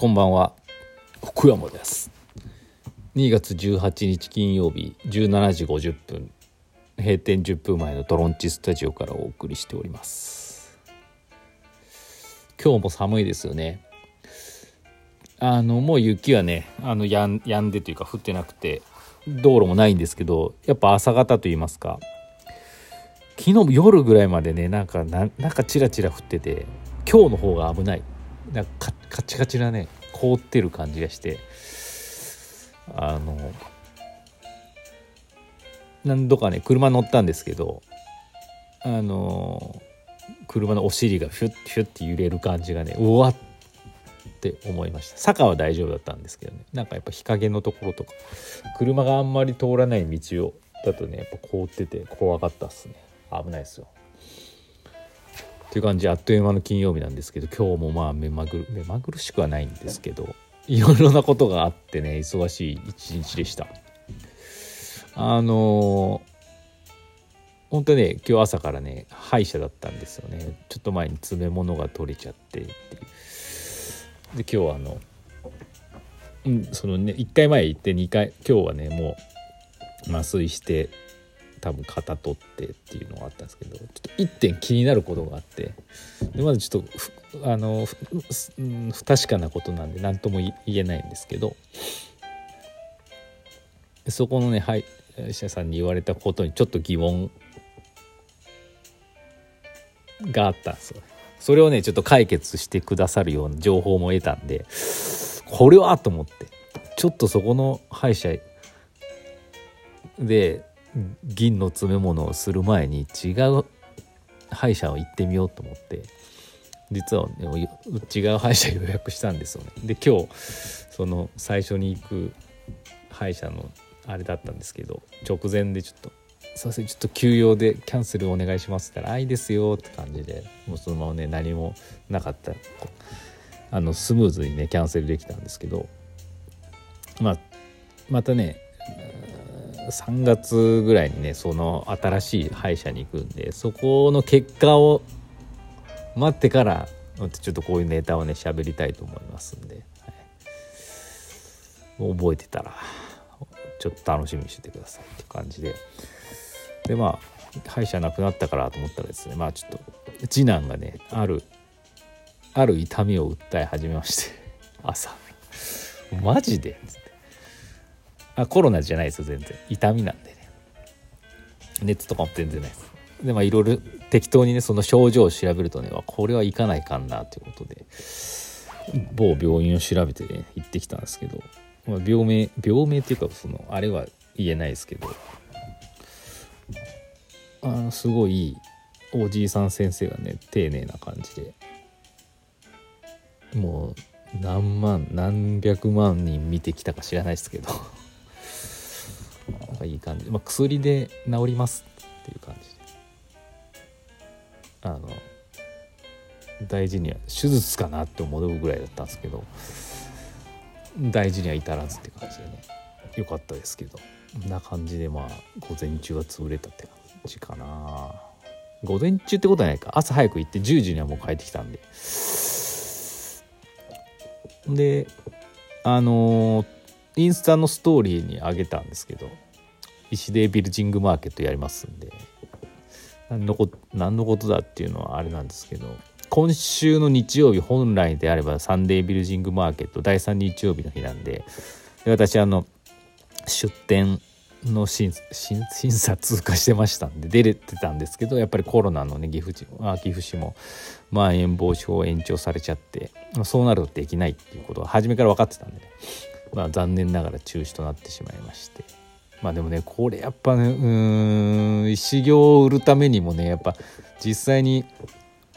こんばんは。福山です。2月18日金曜日17時50分閉店10分前のトロンチスタジオからお送りしております。今日も寒いですよね。あのもう雪はねあのやんやんでというか降ってなくて道路もないんですけどやっぱ朝方と言いますか昨日夜ぐらいまでねなんかなんかチラチラ降ってて今日の方が危ない。なんかカチカチなね凍ってる感じがしてあの何度かね車乗ったんですけどあの車のお尻がフュッフュッて揺れる感じがねうわって思いました。坂は大丈夫だったんですけどね。なんかやっぱ日陰のところとか車があんまり通らない道をだとねやっぱ凍ってて怖かったっすね。危ないですよ。っていう感じあっという間の金曜日なんですけど今日もまあ目まぐる目まぐるしくはないんですけどいろいろなことがあってね忙しい一日でした。あのー、本当ね今日朝からね歯医者だったんですよね。ちょっと前に詰め物が取れちゃってってで今日はあのうんそのね1回前行って2回今日はねもう麻酔して多分肩取ってっていうのがあったんですけどちょっと1点気になることがあってでまずちょっとあの不確かなことなんで何とも言えないんですけどそこのね歯医者さんに言われたことにちょっと疑問があったんですよ。それをねちょっと解決してくださるような情報も得たんでこれはと思ってちょっとそこの歯医者で銀の詰め物をする前に違う歯医者を行ってみようと思って実は、ね、違う歯医者予約したんですよね。で今日その最初に行く歯医者のあれだったんですけど直前でちょっと「すいませんちょっと休養でキャンセルお願いします」って言ったら「あいいですよ」って感じでもうそのままね何もなかったあのスムーズにねキャンセルできたんですけどまあまたね3月ぐらいにねその新しい歯医者に行くんでそこの結果を待ってからちょっとこういうネタをね喋りたいと思いますんで、はい、覚えてたらちょっと楽しみにしててくださいって感じで。でまあ歯医者なくなったからと思ったらですねまあちょっと次男がねあるある痛みを訴え始めまして朝。マジで？っつってあコロナじゃないですよ全然。痛みなんでね。熱とかも全然ないです。でまあいろいろ適当にねその症状を調べるとねこれはいかないかんなということで某病院を調べてね行ってきたんですけど、まあ、病名病名っていうかそのあれは言えないですけどあのすごいおじいさん先生がね丁寧な感じでもう何万何百万人見てきたか知らないですけど。なんかいい感じ、まあ、薬で治りますっていう感じ。であの大事には手術かなって思うぐらいだったんですけど大事には至らずって感じでね。よかったですけど。な感じでまあ午前中は潰れたって感じかな。午前中ってことはないか。朝早く行って10時にはもう帰ってきたんで。であの、インスタのストーリーにあげたんですけど石デビルジングマーケットやりますんで。何のこ何のことだっていうのはあれなんですけど。今週の日曜日本来であればサンデービルジングマーケット第3日曜日の日なんで。で私あの出店の審査通過してましたんで出れてたんですけどやっぱりコロナのね岐阜あ岐阜市もまん延防止法延長されちゃってそうなるとできないっていうことは初めから分かってたんでね、まあ、残念ながら中止となってしまいまして。まあでもねこれやっぱねうん石行を売るためにもねやっぱ実際に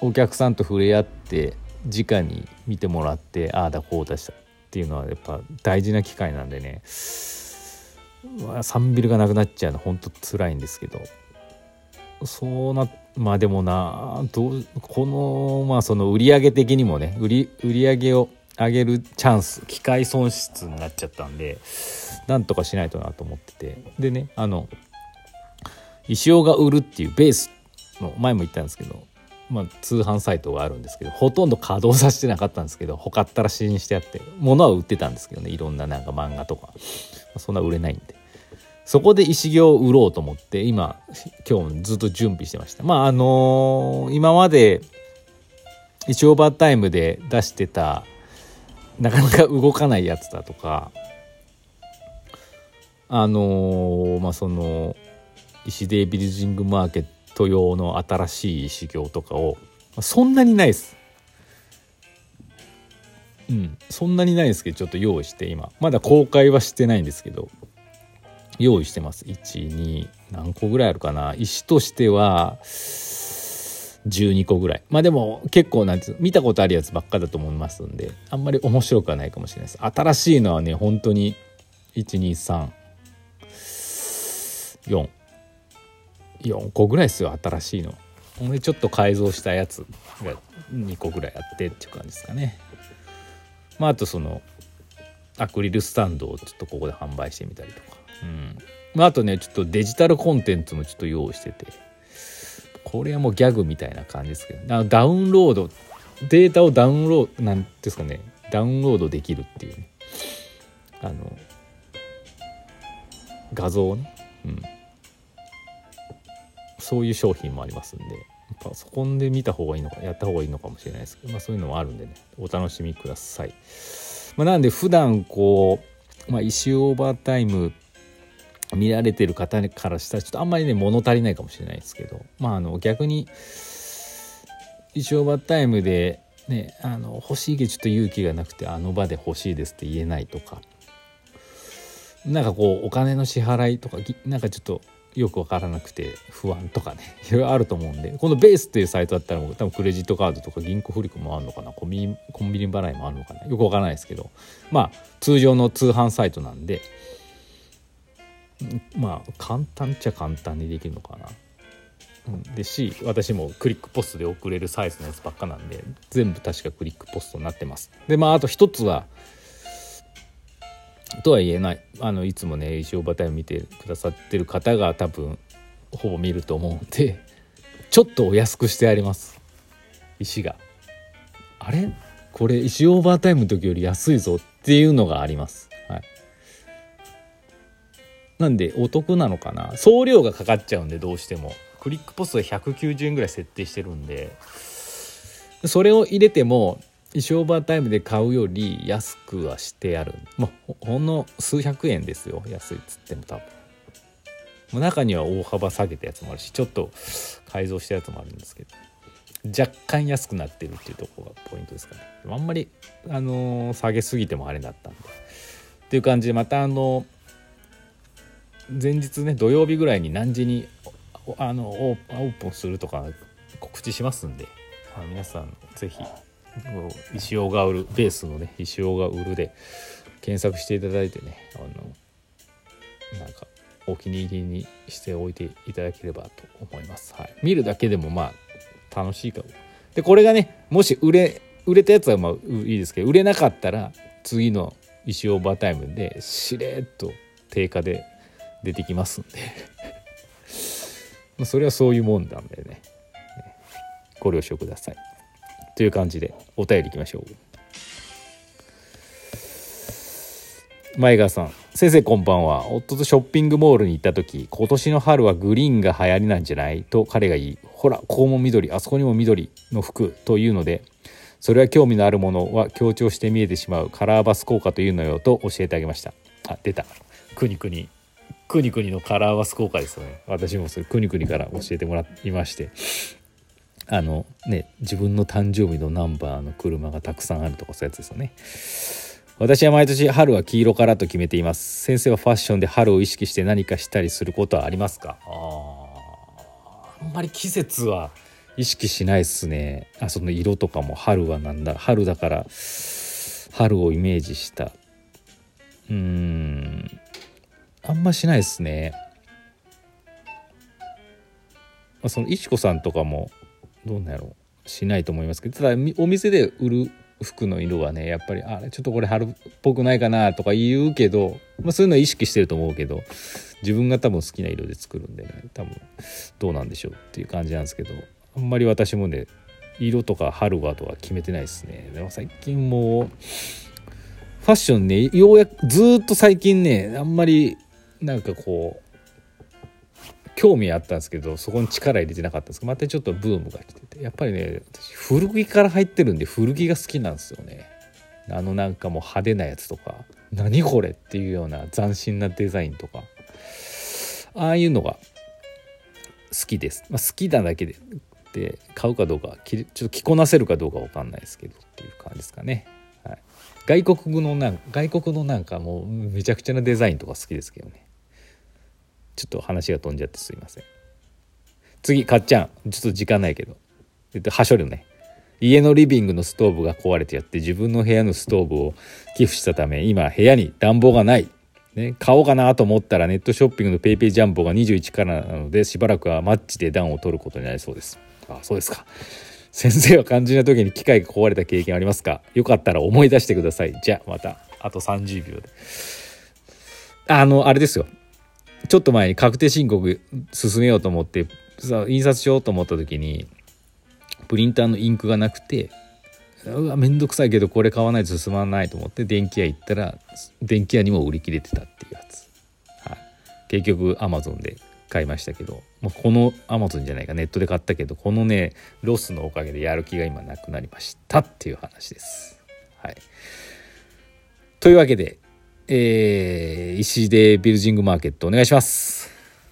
お客さんと触れ合って直に見てもらってああだこうだしたっていうのはやっぱ大事な機会なんでね。3ビルがなくなっちゃうのほんと辛いんですけど。そうなまあでもなどうこのまあその売り上げ的にもね売り売り上げを上げるチャンス機械損失になっちゃったんでなんとかしないとなと思ってて。でねあの石尾が売るっていうベースの前も言ったんですけどまあ、通販サイトがあるんですけどほとんど稼働させてなかったんですけどほかったらしにしてあって物は売ってたんですけどねいろんななんか漫画とか、そんな売れないんで。そこで石行を売ろうと思って今今日もずっと準備してました。まああのー、今まで一オーバータイムで出してたなかなか動かないやつだとかあのー、まあその石デビルジングマーケット用の新しい修行とかをそんなにないです。うんそんなにないですけどちょっと用意して今。まだ公開はしてないんですけど用意してます。12何個ぐらいあるかな。石としては12個ぐらい。まあでも結構なんて見たことあるやつばっかだと思いますんであんまり面白くはないかもしれないです。新しいのはね本当に1234 4個ぐらいですよ新しいの。ほんでちょっと改造したやつが2個ぐらいあってっていう感じですかね。まああとそのアクリルスタンドをちょっとここで販売してみたりとか。うん。まあ、あとねちょっとデジタルコンテンツもちょっと用意してて。これはもうギャグみたいな感じですけどダウンロードデータをダウンロードなんですかね。ダウンロードできるっていうね。あの画像ね、うん、そういう商品もありますんでパソコンで見た方がいいのかやった方がいいのかもしれないですけど、まあ、そういうのもあるんでね。お楽しみください。まあ、なんで普段こう、まあ、イシューオーバータイム見られてる方からしたらちょっとあんまりね物足りないかもしれないですけどまああの逆にイシューオーバータイムでねあの欲しいけどちょっと勇気がなくてあの場で欲しいですって言えないとかなんかこうお金の支払いとかなんかちょっとよく分からなくて不安とかね いろいろあると思うんでこのベースっていうサイトだったらもう多分クレジットカードとか銀行振り込みもあるのかなコンビニコンビニ払いもあるのかなよく分からないですけどまあ通常の通販サイトなんでまあ簡単っちゃ簡単にできるのかな。でし私もクリックポストで送れるサイズのやつばっかなんで全部確かクリックポストになってます。でまああと一つはとは言えない。あのいつもね石尾タイム見てくださってる方が多分ほぼ見ると思うんでちょっとお安くしてあります。石が。あれ？これ石オーバータイムの時より安いぞっていうのがあります、なんでお得なのかな？送料がかかっちゃうんでどうしても。クリックポストで190円ぐらい設定してるんで。それを入れても石オーバータイムで買うより安くはしてある。まあほんの数百円ですよ。安いっつっても多分。中には大幅下げたやつもあるしちょっと改造したやつもあるんですけど。若干安くなってるっていうところがポイントですかね。あんまり、あのー、下げすぎてもあれだったんで。っていう感じでまたあの前日ね土曜日ぐらいに何時にあのオープンするとか告知しますんであ皆さん是非石尾が売るベースのね石尾が売るで検索していただいてねあのなんかお気に入りにしておいていただければと思います。はい、見るだけでもまあ楽しいかも。でこれがねもし売れ売れたやつはまあいいですけど売れなかったら次の石オーバータイムでしれっと定価で出てきますんで。それはそういうもんなんでね。ご了承ください。という感じでお便りいきましょう。前川さん先生こんばんは。夫とショッピングモールに行った時今年の春はグリーンが流行りなんじゃない？と彼が言いほらここも緑あそこにも緑の服というのでそれは興味のあるものは強調して見えてしまうカラーバス効果というのよと教えてあげました。あ出た。くにくに。くにくにのカラーバス効果ですよね。私もそれくにくにから教えてもらいまして。あのね自分の誕生日のナンバーの車がたくさんあるとかそういうやつですよね。私は毎年春は黄色からと決めています。先生はファッションで春を意識して何かしたりすることはありますか？ああんまり季節は。意識しないっすね。あその色とかも春はなんだ。春だから春をイメージした。うーんあんましないっすね。まそのいちこさんとかもどうなんやろう。しないと思いますけどただお店で売る服の色はねやっぱりあれちょっとこれ春っぽくないかなとか言うけど、まあ、そういうのは意識してると思うけど自分が多分好きな色で作るんでね多分どうなんでしょうっていう感じなんですけどあんまり私もね色とか貼るわとは決めてないですね。でも最近もうファッションねようやくずっと最近ねあんまりなんかこう興味あったんですけどそこに力入れてなかったんですけどまたちょっとブームが来ててやっぱりね私古着から入ってるんで古着が好きなんですよね。あのなんかもう派手なやつとか何これっていうような斬新なデザインとかああいうのが好きです、まあ、好きなだけでで買うかどうかちょっと着こなせるかどうかわかんないですけどっていう感じですかね、はい、外国のなん外国のなんかもうめちゃくちゃなデザインとか好きですけどね。ちょっと話が飛んじゃってすいません。次かっちゃん。ちょっと時間ないけど。えっとはしょるね。家のリビングのストーブが壊れてやって自分の部屋のストーブを寄付したため今部屋に暖房がない、ね、買おうかなと思ったらネットショッピングの PayPay ジャンボが21からなのでしばらくはマッチで暖を取ることになりそうです。あそうですか。先生は肝心な時に機械が壊れた経験ありますか？よかったら思い出してください。じゃあまた。あと30秒で。あのあれですよ。ちょっと前に確定申告進めようと思ってさ印刷しようと思った時にプリンターのインクがなくてうわめんどくさいけどこれ買わないと進まないと思って電気屋行ったら電気屋にも売り切れてたっていうやつ、はい、結局アマゾンで買いましたけど、まあ、このアマゾンじゃないかネットで買ったけどこのねロスのおかげでやる気が今なくなりましたっていう話です。はい、というわけでえー、石出ビルジングマーケットお願いします。